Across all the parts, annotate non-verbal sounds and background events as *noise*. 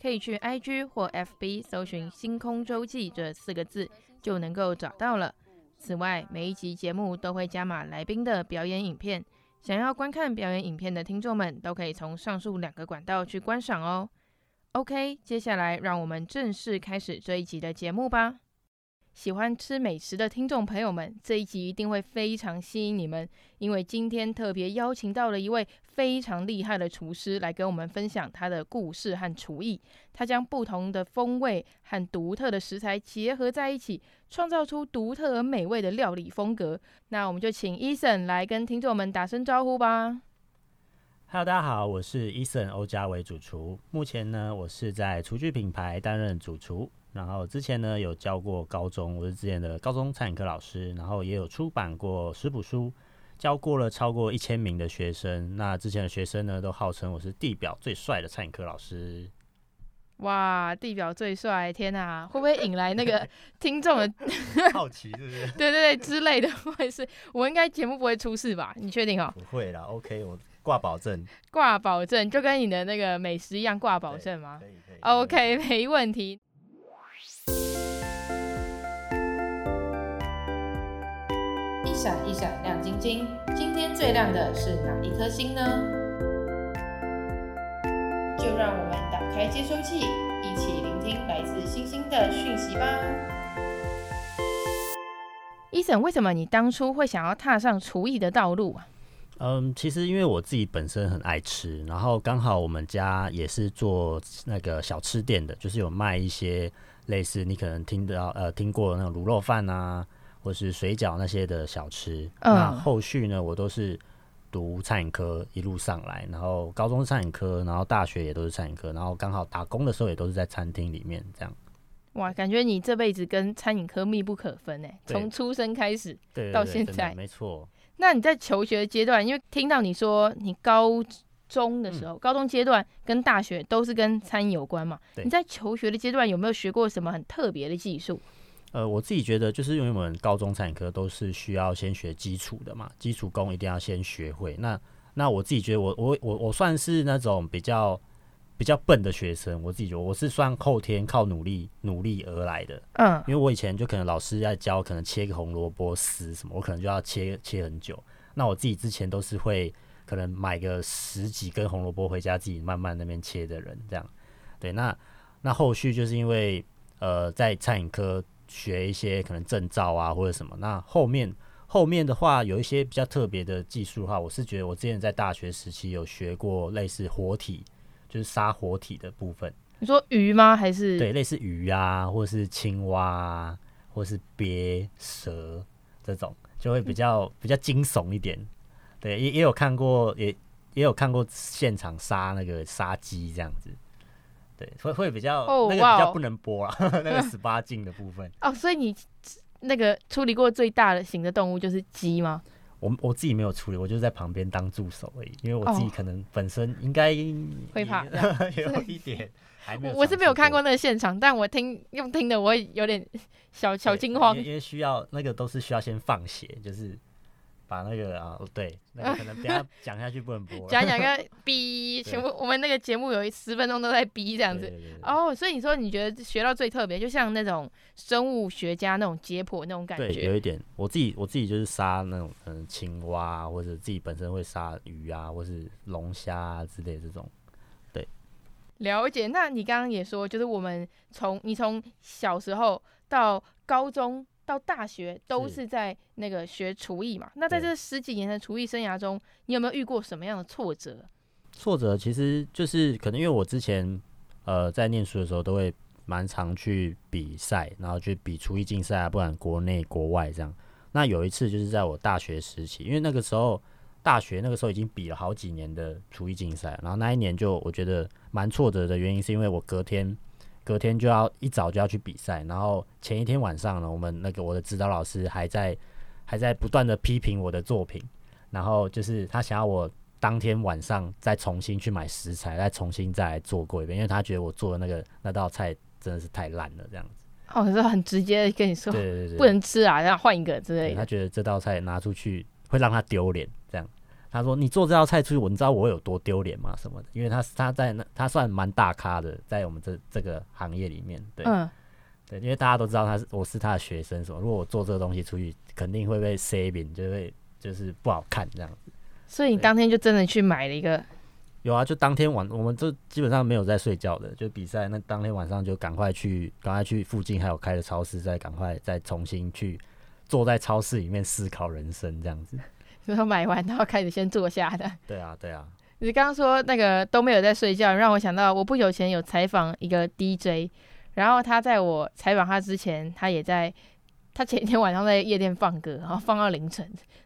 可以去 IG 或 FB 搜寻“星空周记”这四个字，就能够找到了。此外，每一集节目都会加码来宾的表演影片，想要观看表演影片的听众们，都可以从上述两个管道去观赏哦。OK，接下来让我们正式开始这一集的节目吧。喜欢吃美食的听众朋友们，这一集一定会非常吸引你们，因为今天特别邀请到了一位非常厉害的厨师来跟我们分享他的故事和厨艺。他将不同的风味和独特的食材结合在一起，创造出独特而美味的料理风格。那我们就请 Eason 来跟听众们打声招呼吧。Hello，大家好，我是 Eason 欧家维主厨。目前呢，我是在厨具品牌担任主厨。然后之前呢，有教过高中，我是之前的高中餐饮科老师，然后也有出版过食谱书，教过了超过一千名的学生。那之前的学生呢，都号称我是地表最帅的餐饮科老师。哇，地表最帅！天哪，会不会引来那个 *laughs* 听众的好奇？是不是？*laughs* 对对对，之类的，会是？我应该节目不会出事吧？你确定哦？不会啦，OK，我挂保证。挂保证，就跟你的那个美食一样，挂保证吗？可以可以。OK，没问题。闪一闪亮晶晶，今天最亮的是哪一颗星呢？就让我们打开接收器，一起聆听来自星星的讯息吧。Eason，为什么你当初会想要踏上厨艺的道路啊？嗯，其实因为我自己本身很爱吃，然后刚好我们家也是做那个小吃店的，就是有卖一些类似你可能听到呃听过的那种卤肉饭啊。或是水饺那些的小吃，嗯、那后续呢，我都是读餐饮科一路上来，然后高中餐饮科，然后大学也都是餐饮科，然后刚好打工的时候也都是在餐厅里面这样。哇，感觉你这辈子跟餐饮科密不可分哎，从出生开始到现在，没错。那你在求学阶段，因为听到你说你高中的时候，嗯、高中阶段跟大学都是跟餐饮有关嘛？你在求学的阶段有没有学过什么很特别的技术？呃，我自己觉得，就是因为我们高中餐饮科都是需要先学基础的嘛，基础功一定要先学会。那那我自己觉得我，我我我我算是那种比较比较笨的学生，我自己觉得我是算后天靠努力努力而来的。嗯，因为我以前就可能老师在教，可能切个红萝卜丝什么，我可能就要切切很久。那我自己之前都是会可能买个十几根红萝卜回家自己慢慢那边切的人，这样。对，那那后续就是因为呃在餐饮科。学一些可能证照啊或者什么，那后面后面的话有一些比较特别的技术的话，我是觉得我之前在大学时期有学过类似活体，就是杀活体的部分。你说鱼吗？还是对，类似鱼啊，或是青蛙啊，或是鳖蛇这种，就会比较比较惊悚一点。对，也也有看过，也也有看过现场杀那个杀鸡这样子。对，会会比较、oh, 那个比较不能播啊那个 *laughs* 十八禁的部分。哦，oh, 所以你那个处理过最大的型的动物就是鸡吗？我我自己没有处理，我就在旁边当助手而已，因为我自己可能本身应该、oh, 会怕，*laughs* 有一点 *laughs* 还没有。我是没有看过那个现场，但我听用听的，我会有点小小惊慌，因为需要那个都是需要先放血，就是。把那个啊，对，那个可能等下 *laughs* 讲下去不能播。讲讲个逼，全部我们那个节目有一十分钟都在逼这样子。哦，oh, 所以你说你觉得学到最特别，就像那种生物学家那种解剖那种感觉。对，有一点。我自己我自己就是杀那种嗯青蛙，或者自己本身会杀鱼啊，或是龙虾啊之类的这种。对，了解。那你刚刚也说，就是我们从你从小时候到高中到大学都是在那个学厨艺嘛。那在这十几年的厨艺生涯中，你有没有遇过什么样的挫折？挫折其实就是可能因为我之前呃在念书的时候都会蛮常去比赛，然后去比厨艺竞赛啊，不管国内国外这样。那有一次就是在我大学时期，因为那个时候大学那个时候已经比了好几年的厨艺竞赛，然后那一年就我觉得蛮挫折的原因是因为我隔天隔天就要一早就要去比赛，然后前一天晚上呢，我们那个我的指导老师还在还在不断的批评我的作品，然后就是他想要我。当天晚上再重新去买食材，再重新再来做过一遍，因为他觉得我做的那个那道菜真的是太烂了，这样子。哦，可是很直接的跟你说，对对对，不能吃啊，然后换一个之类的。他觉得这道菜拿出去会让他丢脸，这样。他说：“你做这道菜出去，我你知道我有多丢脸吗？什么的？因为他他在那他算蛮大咖的，在我们这这个行业里面，对，嗯，对，因为大家都知道他是我是他的学生，什么？如果我做这个东西出去，肯定会被 saving，，就会就是不好看这样子。”所以你当天就真的去买了一个？有啊，就当天晚，我们就基本上没有在睡觉的，就比赛那当天晚上就赶快去，赶快去附近还有开的超市，再赶快再重新去坐在超市里面思考人生这样子。然后买完然后开始先坐下的。对啊，对啊。你刚刚说那个都没有在睡觉，让我想到我不久前有采访一个 DJ，然后他在我采访他之前，他也在。他前一天晚上在夜店放歌，然后放到凌晨，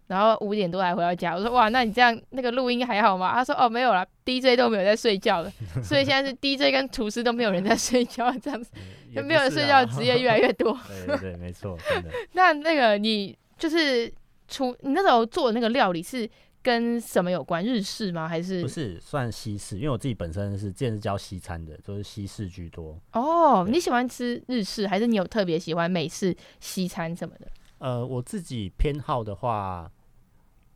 然后五点多才回到家。我说哇，那你这样那个录音还好吗？他说哦没有啦，DJ 都没有在睡觉了，所以现在是 DJ 跟厨师都没有人在睡觉，这样子，*laughs* 就没有人睡觉的职业越来越多。*laughs* 对对对，没错，真的。*laughs* 那那个你就是厨，你那时候做的那个料理是？跟什么有关？日式吗？还是不是算西式？因为我自己本身是之前是教西餐的，都、就是西式居多。哦，你喜欢吃日式，还是你有特别喜欢美式、西餐什么的？呃，我自己偏好的话，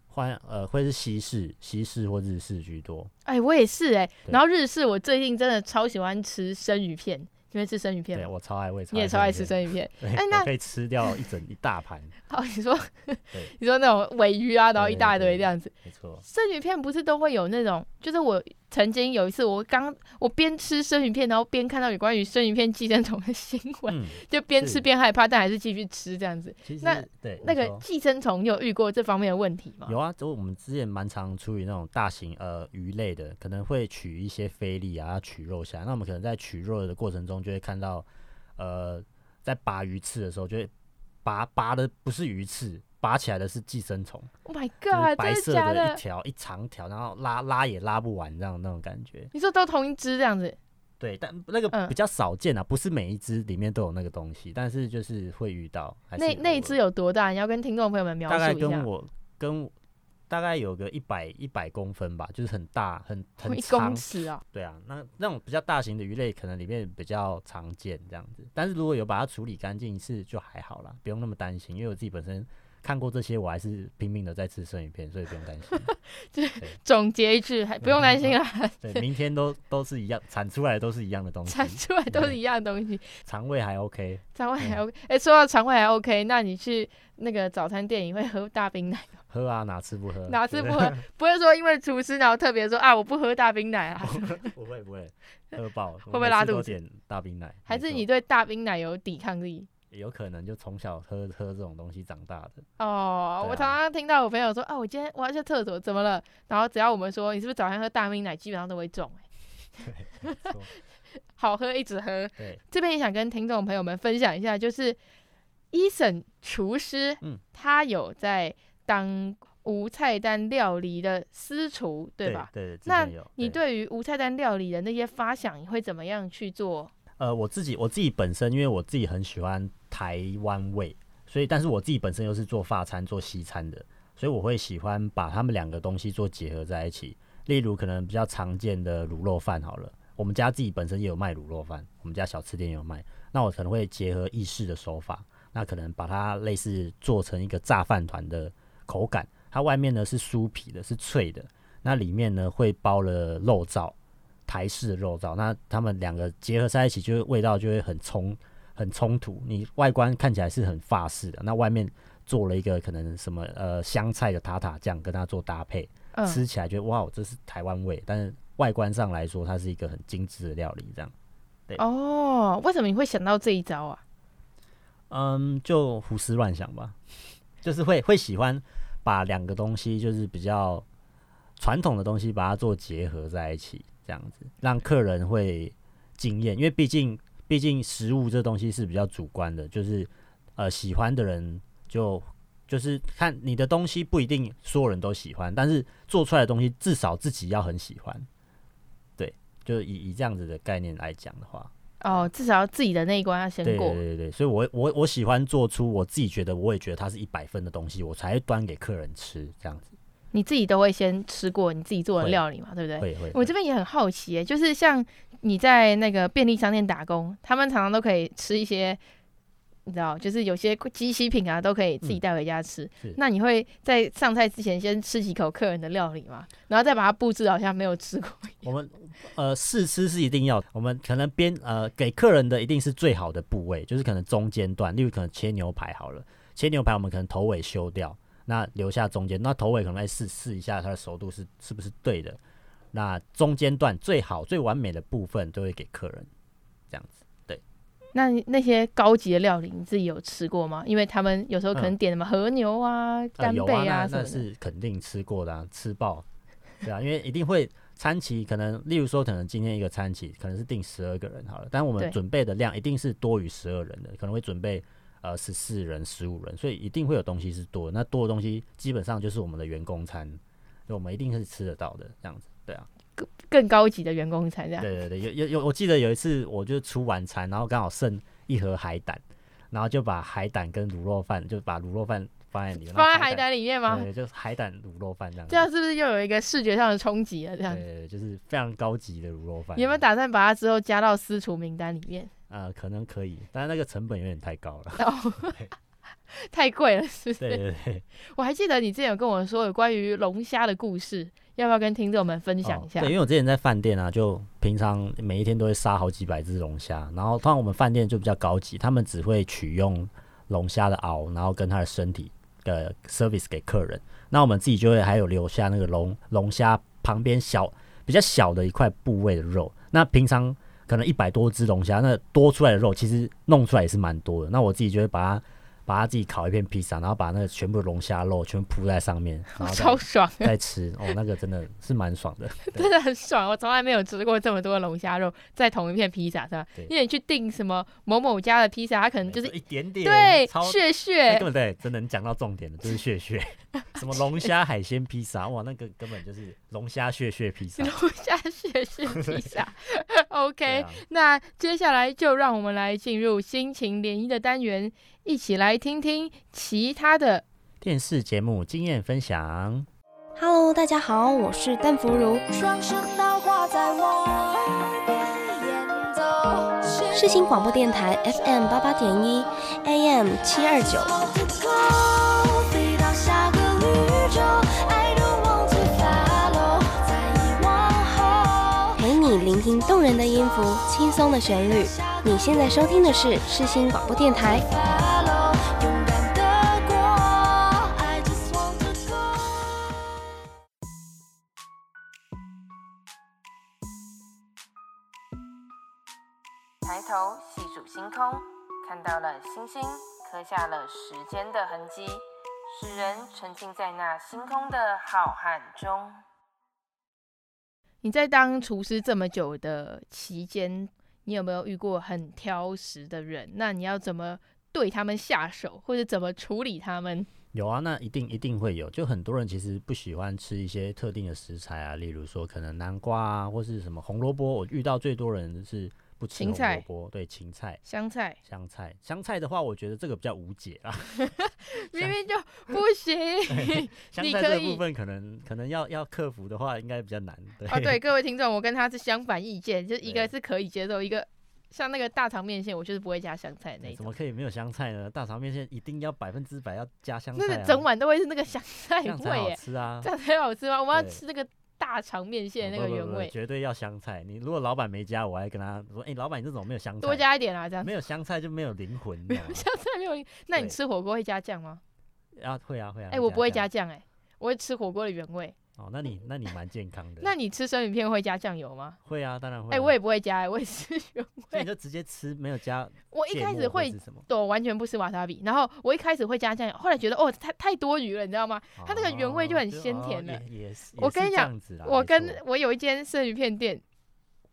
欢呃会是西式、西式或日式居多。哎、欸，我也是哎、欸。然后日式，我最近真的超喜欢吃生鱼片。因为吃生鱼片，对我超爱，我你也超爱吃生鱼片。*laughs* 哎，那可以吃掉一整一大盘。*laughs* 好，你说，*laughs* 你说那种尾鱼啊，然后一大堆这样子。没错。生鱼片不是都会有那种，就是我。曾经有一次我，我刚我边吃生鱼片，然后边看到有关于生鱼片寄生虫的新闻，嗯、*laughs* 就边吃边害怕，但还是继续吃这样子。那对那个寄生虫，你有遇过这方面的问题吗？有啊，就我们之前蛮常处理那种大型呃鱼类的，可能会取一些菲力啊，要取肉下来。那我们可能在取肉的过程中，就会看到呃，在拔鱼刺的时候，就会拔拔的不是鱼刺。拔起来的是寄生虫，Oh my god！白色的一条一长条，然后拉拉也拉不完，这样那种感觉。你说都同一只这样子？对，但那个比较少见啊，嗯、不是每一只里面都有那个东西，但是就是会遇到。那那一只有多大？你要跟听众朋友们描述一下。大概跟我跟我大概有个一百一百公分吧，就是很大很很长。一公尺啊？对啊，那那种比较大型的鱼类，可能里面比较常见这样子。但是如果有把它处理干净一次就还好啦，不用那么担心，因为我自己本身。看过这些，我还是拼命的在吃生鱼片，所以不用担心。*laughs* 就总结一句，还不用担心啊。*laughs* 对，明天都都是一样，产出来都是一样的东西。产出来都是一样的东西。肠胃还 OK。肠胃还 OK。哎、欸，说到肠胃还 OK，那你去那个早餐店，你会喝大冰奶吗？喝啊，哪次不喝？哪次不喝？*laughs* 不会说因为厨师然后特别说啊，我不喝大冰奶啊。不会不会，喝饱会不会拉肚子？点大冰奶，还是你对大冰奶有抵抗力？有可能就从小喝喝这种东西长大的哦。啊、我常常听到我朋友说啊，我今天我要去厕所，怎么了？然后只要我们说你是不是早上喝大冰奶，基本上都会中 *laughs* 哎。*laughs* 好喝一直喝。对，这边也想跟听众朋友们分享一下，就是 Eason 厨师，嗯，他有在当无菜单料理的私厨，对吧？对，对，那你对于无菜单料理的那些发想，你会怎么样去做？呃，我自己我自己本身，因为我自己很喜欢台湾味，所以但是我自己本身又是做法餐、做西餐的，所以我会喜欢把他们两个东西做结合在一起。例如，可能比较常见的卤肉饭好了，我们家自己本身也有卖卤肉饭，我们家小吃店也有卖。那我可能会结合意式的手法，那可能把它类似做成一个炸饭团的口感，它外面呢是酥皮的，是脆的，那里面呢会包了肉燥。台式的肉燥，那他们两个结合在一起，就是味道就会很冲很冲突。你外观看起来是很法式的，那外面做了一个可能什么呃香菜的塔塔酱跟它做搭配，嗯、吃起来觉得哇，这是台湾味。但是外观上来说，它是一个很精致的料理，这样。对哦，为什么你会想到这一招啊？嗯，就胡思乱想吧，就是会会喜欢把两个东西，就是比较传统的东西，把它做结合在一起，这样子让客人会惊艳。因为毕竟毕竟食物这东西是比较主观的，就是呃喜欢的人就就是看你的东西不一定所有人都喜欢，但是做出来的东西至少自己要很喜欢。对，就以以这样子的概念来讲的话。哦，至少要自己的那一关要先过。对对对，所以我我我喜欢做出我自己觉得，我也觉得它是一百分的东西，我才会端给客人吃这样子。你自己都会先吃过你自己做的料理嘛？对不对？会会。我这边也很好奇，就是像你在那个便利商店打工，他们常常都可以吃一些。你知道，就是有些机器品啊，都可以自己带回家吃。嗯、那你会在上菜之前先吃几口客人的料理吗？然后再把它布置好像没有吃过一样。我们呃试吃是一定要，我们可能边呃给客人的一定是最好的部位，就是可能中间段，例如可能切牛排好了，切牛排我们可能头尾修掉，那留下中间，那头尾可能来试试一下它的熟度是是不是对的。那中间段最好最完美的部分都会给客人，这样子。对那那些高级的料理，你自己有吃过吗？因为他们有时候可能点什么和牛啊、干贝啊什么的，那是肯定吃过的，啊，吃爆，对啊，因为一定会餐期，可能例如说，可能今天一个餐期可能是定十二个人好了，但我们准备的量一定是多于十二人的，可能会准备呃十四人、十五人，所以一定会有东西是多的。那多的东西基本上就是我们的员工餐，所以我们一定是吃得到的，这样子，对啊。更更高级的员工餐这样。对对对，有有有，我记得有一次我就出晚餐，然后刚好剩一盒海胆，然后就把海胆跟卤肉饭，就把卤肉饭放在里面，放在海胆里面吗？对，就是海胆卤肉饭这样。这样是不是又有一个视觉上的冲击了？这样。对，就是非常高级的卤肉饭。你有没有打算把它之后加到私厨名单里面？呃，可能可以，但是那个成本有点太高了。哦，*laughs* 太贵了，是不是？对对对。*laughs* 我还记得你之前有跟我说有关于龙虾的故事。要不要跟听众们分享一下？哦？对，因为我之前在饭店啊，就平常每一天都会杀好几百只龙虾，然后通常我们饭店就比较高级，他们只会取用龙虾的螯，然后跟它的身体的 service 给客人。那我们自己就会还有留下那个龙龙虾旁边小比较小的一块部位的肉。那平常可能一百多只龙虾，那多出来的肉其实弄出来也是蛮多的。那我自己就会把它。把它自己烤一片披萨，然后把那个全部龙虾肉全部铺在上面，*laughs* 然后超爽，再吃哦，那个真的是蛮爽的，*laughs* 真的很爽。我从来没有吃过这么多的龙虾肉在同一片披萨上，因为你去订什么某某家的披萨，它可能就是一点点，对，血血，对不对？真的，你讲到重点的，就是血血。*laughs* 什么龙虾海鲜披萨，哇，那个根本就是龙虾血血披萨，龙虾血血披萨。OK，、啊、那接下来就让我们来进入心情涟漪的单元。一起来听听其他的电视节目经验分享。Hello，大家好，我是邓福如。世新广播电台 FM 八八点一，AM 七二九。陪你聆听动人的音符，轻松的旋律。你现在收听的是世新广播电台。星星，刻下了时间的痕迹，使人沉浸在那星空的浩瀚中。你在当厨师这么久的期间，你有没有遇过很挑食的人？那你要怎么对他们下手，或者怎么处理他们？有啊，那一定一定会有。就很多人其实不喜欢吃一些特定的食材啊，例如说可能南瓜啊，或是什么红萝卜。我遇到最多人是不吃红萝卜，对，芹菜、香菜、香菜、香菜的话，我觉得这个比较无解啊，*laughs* 明明就不行。*laughs* 香菜这部分可能可能要要克服的话，应该比较难。对啊，对，*laughs* 各位听众，我跟他是相反意见，就是一个是可以接受，一个。像那个大肠面线，我就是不会加香菜那种。怎么可以没有香菜呢？大肠面线一定要百分之百要加香菜，啊。那整碗都会是那个香菜味耶，这样才好吃啊！这样才好吃吗？我们要吃那个大肠面线那个原味，哦不不不不，绝对要香菜。你如果老板没加，我还跟他说：“哎、欸，老板，你这种没有香菜，多加一点啊！”这样没有香菜就没有灵魂。*laughs* 没有香菜没有，那你吃火锅会加酱吗？啊，会啊会啊。哎、欸，我不会加酱，哎，我会吃火锅的原味。哦，那你那你蛮健康的。*laughs* 那你吃生鱼片会加酱油吗？会啊，当然会、啊。哎、欸，我也不会加，我也吃原味。*laughs* 你就直接吃，没有加。我一开始会，对，我完全不吃瓦萨比。然后我一开始会加酱油，后来觉得哦，太太多余了，你知道吗？哦、它那个原味就很鲜甜的。也是。我跟你讲，我跟我有一间生鱼片店。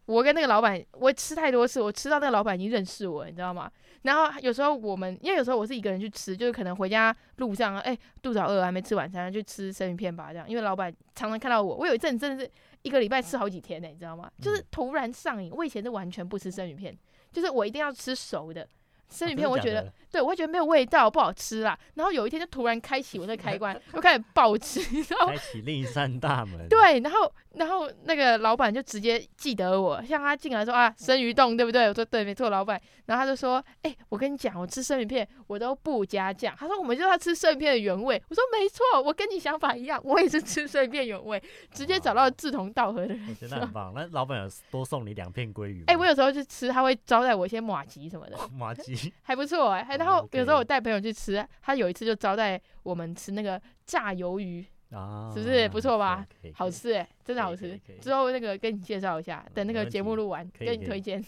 我跟那个老板，我吃太多次，我吃到那个老板已经认识我，你知道吗？然后有时候我们，因为有时候我是一个人去吃，就是可能回家路上，哎、欸，肚子好饿，还没吃晚餐，就吃生鱼片吧，这样。因为老板常常看到我，我有一阵真的是一个礼拜吃好几天呢，你知道吗？就是突然上瘾。我以前是完全不吃生鱼片，就是我一定要吃熟的。生鱼片我觉得，哦、对我会觉得没有味道，不好吃啦。然后有一天就突然开启我的开关，我开始暴吃，你知道吗？开启另一扇大门。对，然后然后那个老板就直接记得我，像他进来说啊，生鱼冻对不对？我说对，没错，老板。然后他就说，哎、欸，我跟你讲，我吃生鱼片我都不加酱。他说我们就要吃生鱼片的原味。我说没错，我跟你想法一样，我也是吃生鱼片原味，直接找到志同道合的人。我觉得很棒。那老板有多送你两片鲑鱼？哎、欸，我有时候去吃，他会招待我一些马吉什么的。*laughs* 马吉还不错哎、欸。然后有时候我带朋友去吃，他有一次就招待我们吃那个炸鱿鱼，啊、是不是不错吧？好吃哎、欸，真的好吃。之后那个跟你介绍一下，等那个节目录完，跟你推荐。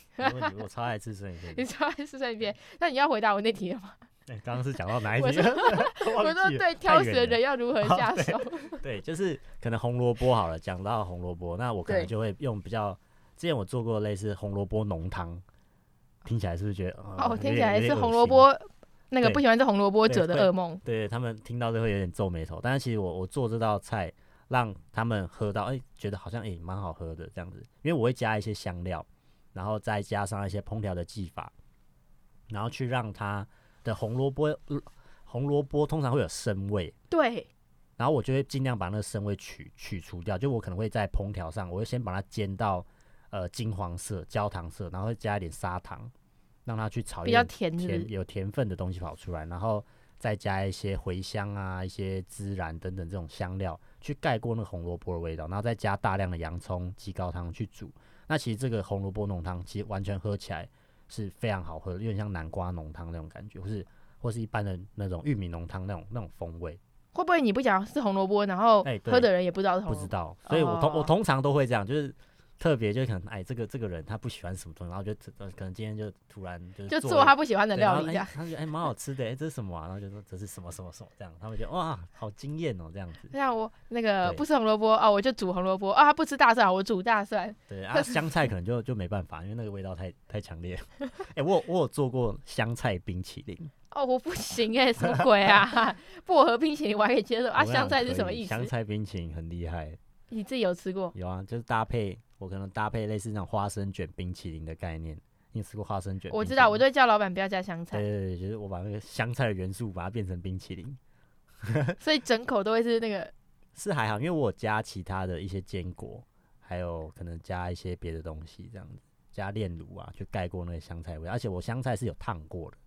我超爱吃生鱼片，*laughs* 你超爱吃生鱼片。那你要回答我那题了吗？*laughs* 刚刚是讲到哪一题？*laughs* 我说对，挑食的人要如何下手？对，对，就是可能红萝卜好了，讲到红萝卜，那我可能就会用比较，之前我做过类似红萝卜浓汤。听起来是不是觉得哦？听起来是红萝卜那个不喜欢吃红萝卜者的噩梦。对，对他们听到都会有点皱眉头。但是其实我我做这道菜，让他们喝到，哎、欸，觉得好像哎蛮、欸、好喝的这样子。因为我会加一些香料，然后再加上一些烹调的技法，然后去让它的红萝卜红萝卜通常会有生味。对。然后我就会尽量把那个生味取取除掉。就我可能会在烹调上，我会先把它煎到。呃，金黄色、焦糖色，然后会加一点砂糖，让它去炒一点甜，比较甜是不是？有甜分的东西跑出来，然后再加一些茴香啊、一些孜然等等这种香料，去盖过那个红萝卜的味道，然后再加大量的洋葱、鸡高汤去煮。那其实这个红萝卜浓汤，其实完全喝起来是非常好喝的，有点像南瓜浓汤那种感觉，或是或是一般的那种玉米浓汤那种那种风味。会不会你不讲是红萝卜，然后喝的人也不知道是红萝卜？不知道，所以我通、哦、我通常都会这样，就是。特别就可能哎，这个这个人他不喜欢什么东西，然后就可能今天就突然就做就做他不喜欢的料理，他觉得哎蛮好吃的，哎这是什么啊？然后就说这是什么什么什么这样，他们觉得哇好惊艳哦这样子。像我那个不吃红萝卜啊，我就煮红萝卜啊，他不吃大蒜，我煮大蒜。对啊，香菜可能就就没办法，因为那个味道太太强烈。*laughs* 哎，我我有做过香菜冰淇淋。哦，我不行哎，什么鬼啊？*laughs* 薄荷冰淇淋我还可以接受啊，香菜是什么意思？香菜冰淇淋很厉害。你自己有吃过？有啊，就是搭配。我可能搭配类似那种花生卷冰淇淋的概念，你吃过花生卷？我知道，我就会叫老板不要加香菜。对对对，就是我把那个香菜的元素把它变成冰淇淋，*laughs* 所以整口都会是那个。是还好，因为我有加其他的一些坚果，还有可能加一些别的东西，这样子加炼乳啊，去盖过那个香菜味。而且我香菜是有烫过的，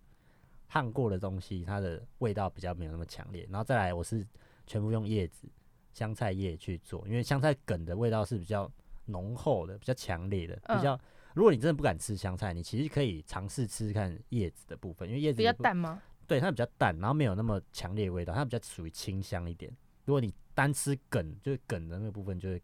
烫过的东西它的味道比较没有那么强烈。然后再来，我是全部用叶子香菜叶去做，因为香菜梗的味道是比较。浓厚的，比较强烈的，比较。嗯、如果你真的不敢吃香菜，你其实可以尝试吃看叶子的部分，因为叶子比较淡吗？对，它比较淡，然后没有那么强烈的味道，它比较属于清香一点。如果你单吃梗，就是梗的那个部分，就是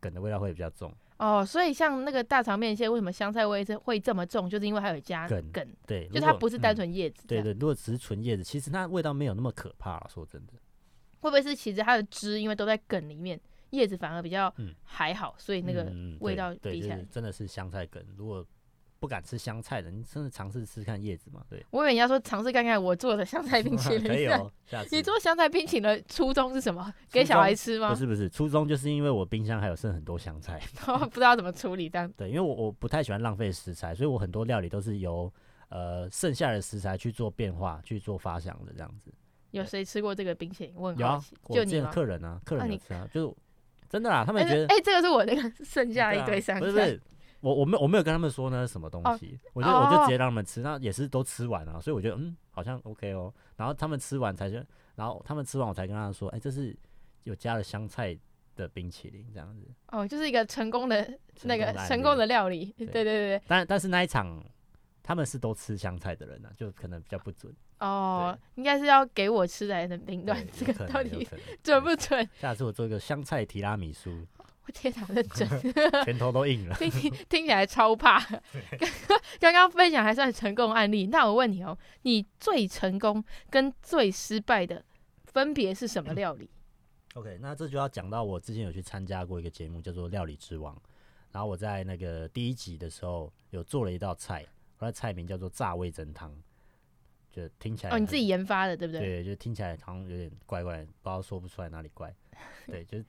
梗的味道会比较重。哦，所以像那个大肠面线，为什么香菜味是会这么重？就是因为它有加梗。梗对，就它不是单纯叶子、嗯。对，对对，如果只是纯叶子，其实它味道没有那么可怕。说真的，会不会是其实它的汁因为都在梗里面？叶子反而比较还好，嗯、所以那个味道比起来、嗯、真的是香菜根。如果不敢吃香菜的，你真的尝试吃看叶子嘛？对，我以为你要说尝试看看我做的香菜冰淇淋。*laughs* 可以哦。你做香菜冰淇淋的初衷是什么？给小孩吃吗？不是不是，初衷就是因为我冰箱还有剩很多香菜，*laughs* 不知道怎么处理这样。*laughs* 对，因为我我不太喜欢浪费食材，所以我很多料理都是由呃剩下的食材去做变化、去做发想的这样子。有谁吃过这个冰淇淋？我很有啊，就你客人啊，客人有吃啊，就。真的啦，他们觉得哎、欸欸，这个是我那个 *laughs* 剩下一堆香菜。不是不是，我我没有我没有跟他们说那是什么东西，哦、我就我就直接让他们吃，那也是都吃完了，所以我觉得嗯好像 OK 哦。然后他们吃完才就，然后他们吃完我才跟他们说，哎、欸，这是有加了香菜的冰淇淋这样子。哦，就是一个成功的那个成功的料理。对对对对。但但是那一场他们是都吃香菜的人呢、啊，就可能比较不准。哦，应该是要给我吃才能评断这个到底 *laughs* 准不准。下次我做一个香菜提拉米苏，*laughs* 我天哪，认真，拳头都硬了，听听起来超怕。*laughs* 刚刚分享还算成功案例，那我问你哦，你最成功跟最失败的分别是什么料理？*coughs* OK，那这就要讲到我之前有去参加过一个节目，叫做《料理之王》，然后我在那个第一集的时候有做了一道菜，我的菜名叫做炸味噌汤。就听起来哦，你自己研发的对不对？对，就听起来好像有点怪怪，不知道说不出来哪里怪。*laughs* 对，就是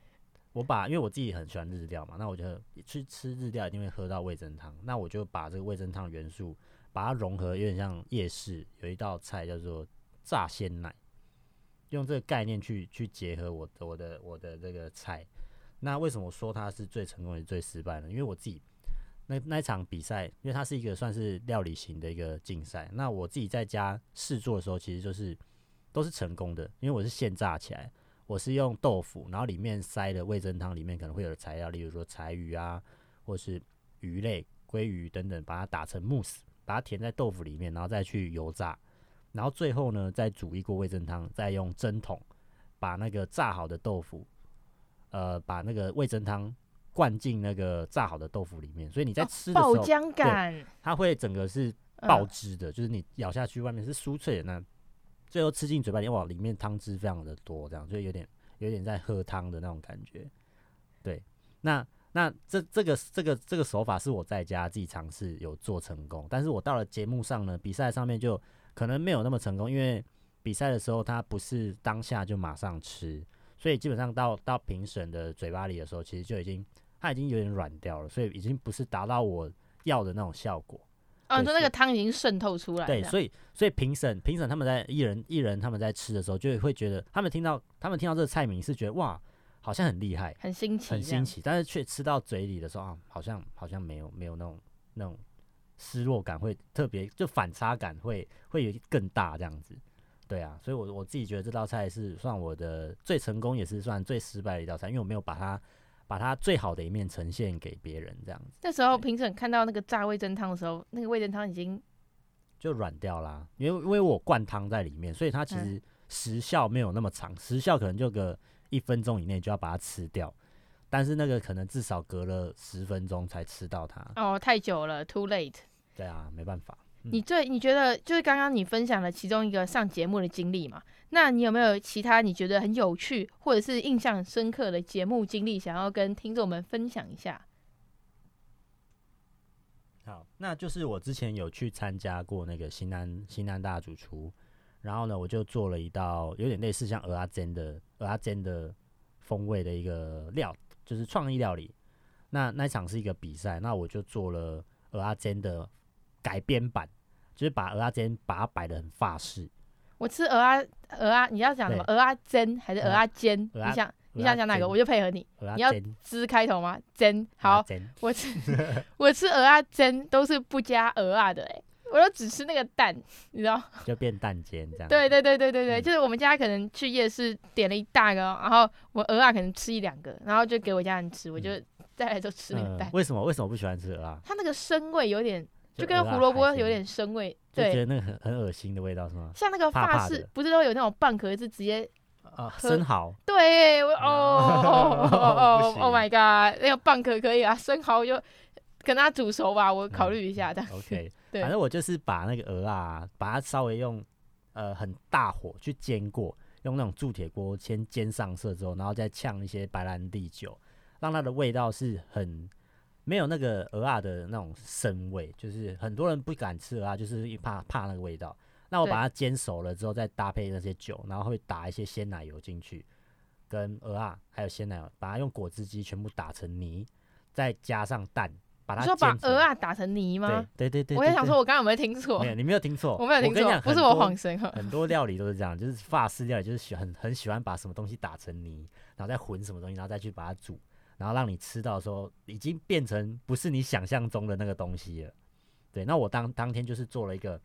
我把，因为我自己很喜欢日料嘛，那我就去吃日料一定会喝到味噌汤，那我就把这个味噌汤元素把它融合，有点像夜市有一道菜叫做炸鲜奶，用这个概念去去结合我的我的我的这个菜。那为什么说它是最成功也是最失败呢？因为我自己。那那场比赛，因为它是一个算是料理型的一个竞赛，那我自己在家试做的时候，其实就是都是成功的，因为我是现炸起来，我是用豆腐，然后里面塞的味噌汤里面可能会有的材料，例如说柴鱼啊，或是鱼类、鲑鱼等等，把它打成慕斯，把它填在豆腐里面，然后再去油炸，然后最后呢，再煮一锅味噌汤，再用蒸桶把那个炸好的豆腐，呃，把那个味噌汤。灌进那个炸好的豆腐里面，所以你在吃的时候，爆浆感，它会整个是爆汁的，就是你咬下去，外面是酥脆的，那最后吃进嘴巴里，哇，里面汤汁非常的多，这样就有点有点在喝汤的那种感觉。对，那那这这个这个这个手法是我在家自己尝试有做成功，但是我到了节目上呢，比赛上面就可能没有那么成功，因为比赛的时候它不是当下就马上吃，所以基本上到到评审的嘴巴里的时候，其实就已经。它已经有点软掉了，所以已经不是达到我要的那种效果。哦，就那个汤已经渗透出来了。对，所以所以评审评审他们在艺人艺人他们在吃的时候，就会觉得他们听到他们听到这个菜名是觉得哇，好像很厉害，很新奇，很新奇。但是却吃到嘴里的时候啊，好像好像没有没有那种那种失落感，会特别就反差感会会有更大这样子。对啊，所以我我自己觉得这道菜是算我的最成功，也是算最失败的一道菜，因为我没有把它。把它最好的一面呈现给别人，这样子。那时候评审看到那个炸味噌汤的时候，那个味噌汤已经就软掉啦，因为因为我灌汤在里面，所以它其实时效没有那么长，嗯、时效可能就个一分钟以内就要把它吃掉，但是那个可能至少隔了十分钟才吃到它。哦，太久了，too late。对啊，没办法。你最你觉得就是刚刚你分享了其中一个上节目的经历嘛？那你有没有其他你觉得很有趣或者是印象深刻的节目经历，想要跟听众们分享一下？好，那就是我之前有去参加过那个新南新南大主厨，然后呢，我就做了一道有点类似像鹅阿煎的鹅阿煎的风味的一个料，就是创意料理。那那场是一个比赛，那我就做了鹅阿煎的改编版。就是把鹅啊煎把它摆的很法式。我吃鹅啊鹅啊，你要讲什么？鹅啊煎还是鹅啊煎？你想你想讲哪个？我就配合你。你要滋开头吗？煎好。我吃 *laughs* 我吃鹅啊煎都是不加鹅啊的，哎，我都只吃那个蛋，你知道？就变蛋煎这样。对对对对对对，就是我们家可能去夜市点了一大个，然后我鹅啊可能吃一两个，然后就给我家人吃，我就再来就吃那个蛋。为什么为什么不喜欢吃鹅啊？它那个生味有点。就跟胡萝卜有点生味，对，觉得那个很很恶心的味道是吗？像那个法式，不是都有那种蚌壳是直接啊生蚝？对，哦哦哦，Oh my god，那个蚌壳可以啊，生蚝就跟它煮熟吧，我考虑一下这样。OK，对，反正我就是把那个鹅啊，把它稍微用呃很大火去煎过，用那种铸铁锅先煎上色之后，然后再呛一些白兰地酒，让它的味道是很。没有那个鹅啊的那种生味，就是很多人不敢吃蚵仔，就是怕怕那个味道。那我把它煎熟了之后，再搭配那些酒，然后会打一些鲜奶油进去，跟鹅啊还有鲜奶油，把它用果汁机全部打成泥，再加上蛋，把它。你说把蚵仔打成泥吗？对对对，对。我也想说，我刚刚有没有听错？没有，你没有听错。我没有听错，不是我谎神。很多料理都是这样，就是法式料理，就是喜很很喜欢把什么东西打成泥，然后再混什么东西，然后再去把它煮。然后让你吃到说已经变成不是你想象中的那个东西了，对。那我当当天就是做了一个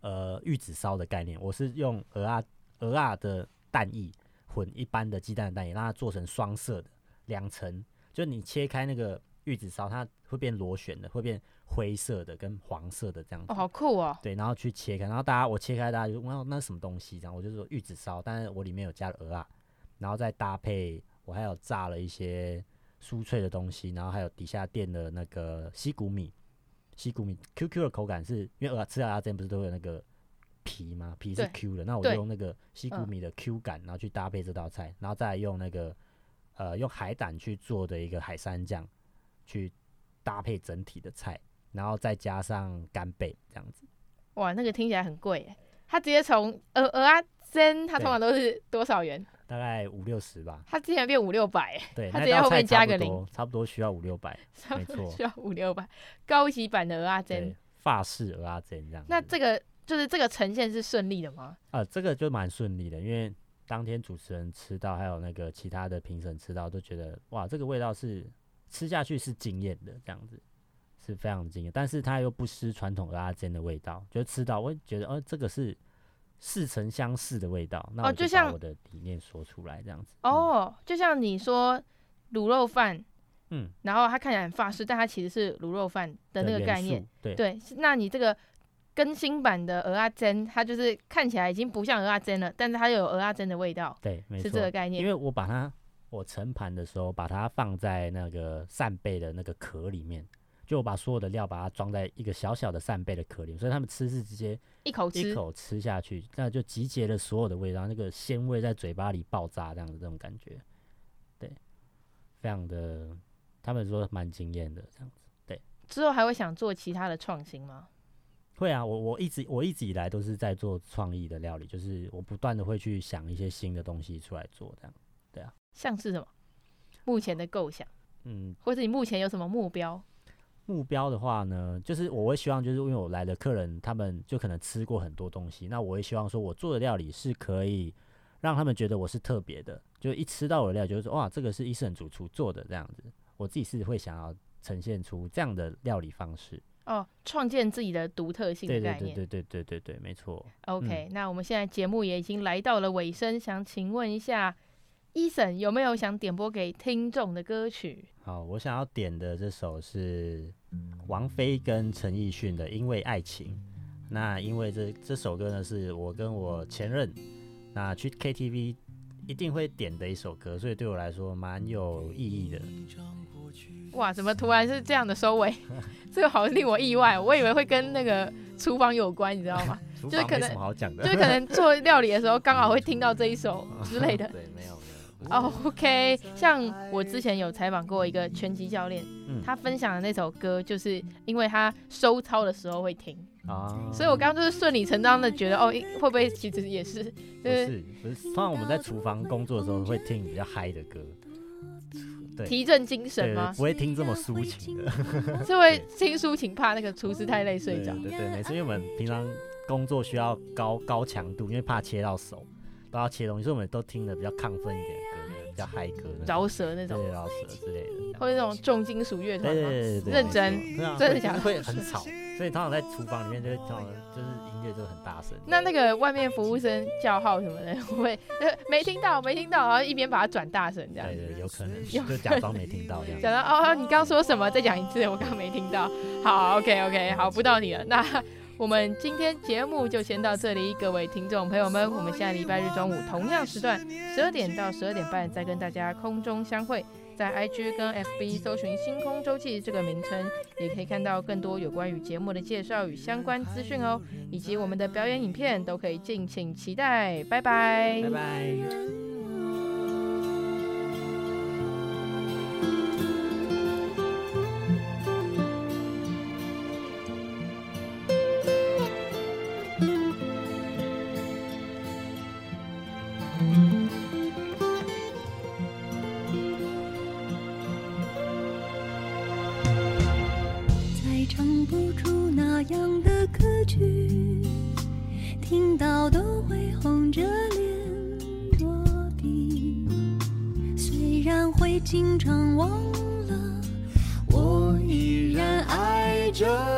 呃玉子烧的概念，我是用鹅啊鹅啊的蛋液混一般的鸡蛋的蛋液，让它做成双色的两层。就你切开那个玉子烧，它会变螺旋的，会变灰色的跟黄色的这样子。哦，好酷哦。对，然后去切开，然后大家我切开，大家就问那是什么东西？这样我就说玉子烧，但是我里面有加了鹅啊，然后再搭配我还有炸了一些酥脆的东西，然后还有底下垫的那个西谷米，西谷米 QQ 的口感是因为蚵仔吃蚵仔煎不是都有那个皮吗？皮是 Q 的，那我就用那个西谷米的 Q 感，然后去搭配这道菜，然后再用那个。呃，用海胆去做的一个海山酱，去搭配整体的菜，然后再加上干贝这样子。哇，那个听起来很贵耶！它直接从蚵蚵仔煎，它通常都是多少元？大概五六十吧。他之前变五六百，对，他直接后面加个零，差不多需要五六百，没错，*laughs* 需要五六百，高级版的蚵仔煎，法式蚵仔煎这样。那这个就是这个呈现是顺利的吗？啊、呃，这个就蛮顺利的，因为。当天主持人吃到，还有那个其他的评审吃到，都觉得哇，这个味道是吃下去是惊艳的，这样子是非常惊艳。但是它又不失传统蚵仔煎的味道，就吃到我觉得，哦，这个是似曾相似的味道。那我就把我的理念说出来，这样子。哦，就像你说卤肉饭，嗯，然后它看起来很法式，但它其实是卤肉饭的那个概念。对对，那你这个。更新版的鹅阿珍，它就是看起来已经不像鹅阿珍了，但是它又有鹅阿珍的味道。对，没错，是这个概念。因为我把它，我盛盘的时候把它放在那个扇贝的那个壳里面，就把所有的料把它装在一个小小的扇贝的壳里面，所以他们吃是直接一口吃，一口吃下去，那就集结了所有的味道，那个鲜味在嘴巴里爆炸，这样的这种感觉，对，非常的，他们说蛮惊艳的这样子。对，之后还会想做其他的创新吗？会啊，我我一直我一直以来都是在做创意的料理，就是我不断的会去想一些新的东西出来做，这样，对啊。像是什么？目前的构想，嗯，或者你目前有什么目标？目标的话呢，就是我会希望，就是因为我来的客人，他们就可能吃过很多东西，那我会希望说我做的料理是可以让他们觉得我是特别的，就一吃到我的料，就是说哇，这个是伊森主厨做的这样子。我自己是会想要呈现出这样的料理方式。哦，创建自己的独特性的概念，对对对对对对对，没错。OK，嗯，那我们现在节目也已经来到了尾声，想请问一下，Eason 有没有想点播给听众的歌曲？好，我想要点的这首是王菲跟陈奕迅的《因为爱情》。那因为这这首歌呢，是我跟我前任那去 KTV 一定会点的一首歌，所以对我来说蛮有意义的。哇，怎么突然是这样的收尾？*laughs* 这个好令我意外，我以为会跟那个厨房有关，你知道吗？*laughs* 就是可能，就是可能做料理的时候 *laughs* 刚好会听到这一首之类的。对，没有没有。哦，OK，像我之前有采访过一个拳击教练，嗯，他分享的那首歌，就是因为他收操的时候会听啊，所以我刚刚就是顺理成章的觉得，哦，会不会其实也是？就是不是，通常我们在厨房工作的时候会听比较嗨的歌。提振精神吗？不会听这么抒情的，*laughs* 是会听抒情，怕那个厨师太累睡着。对对对，没错，因为我们平常工作需要高高强度，因为怕切到手，都要切东西，所以我们都听的比较亢奋一点比较嗨歌，饶舌那种，对饶舌之类的，或者那种重金属乐团吗？对对对，认真，真的假的？会很吵。所以通常在厨房里面就会，通常就是音乐就很大声。那那个外面服务生叫号什么的，*laughs* 会 *laughs* 没听到，没听到，然后一边把它转大声这样。对，对对，有可能，就假装没听到这样。假装哦，你刚说什么？再讲一次，我刚刚没听到。好，OK OK，好，不到你了。那我们今天节目就先到这里，各位听众朋友们，我们下礼拜日中午同样时段，十二点到十二点半再跟大家空中相会。在 IG 跟 FB 搜寻“星空周记”这个名称，也可以看到更多有关于节目的介绍与相关资讯哦，以及我们的表演影片都可以敬请期待。拜拜，拜拜。爱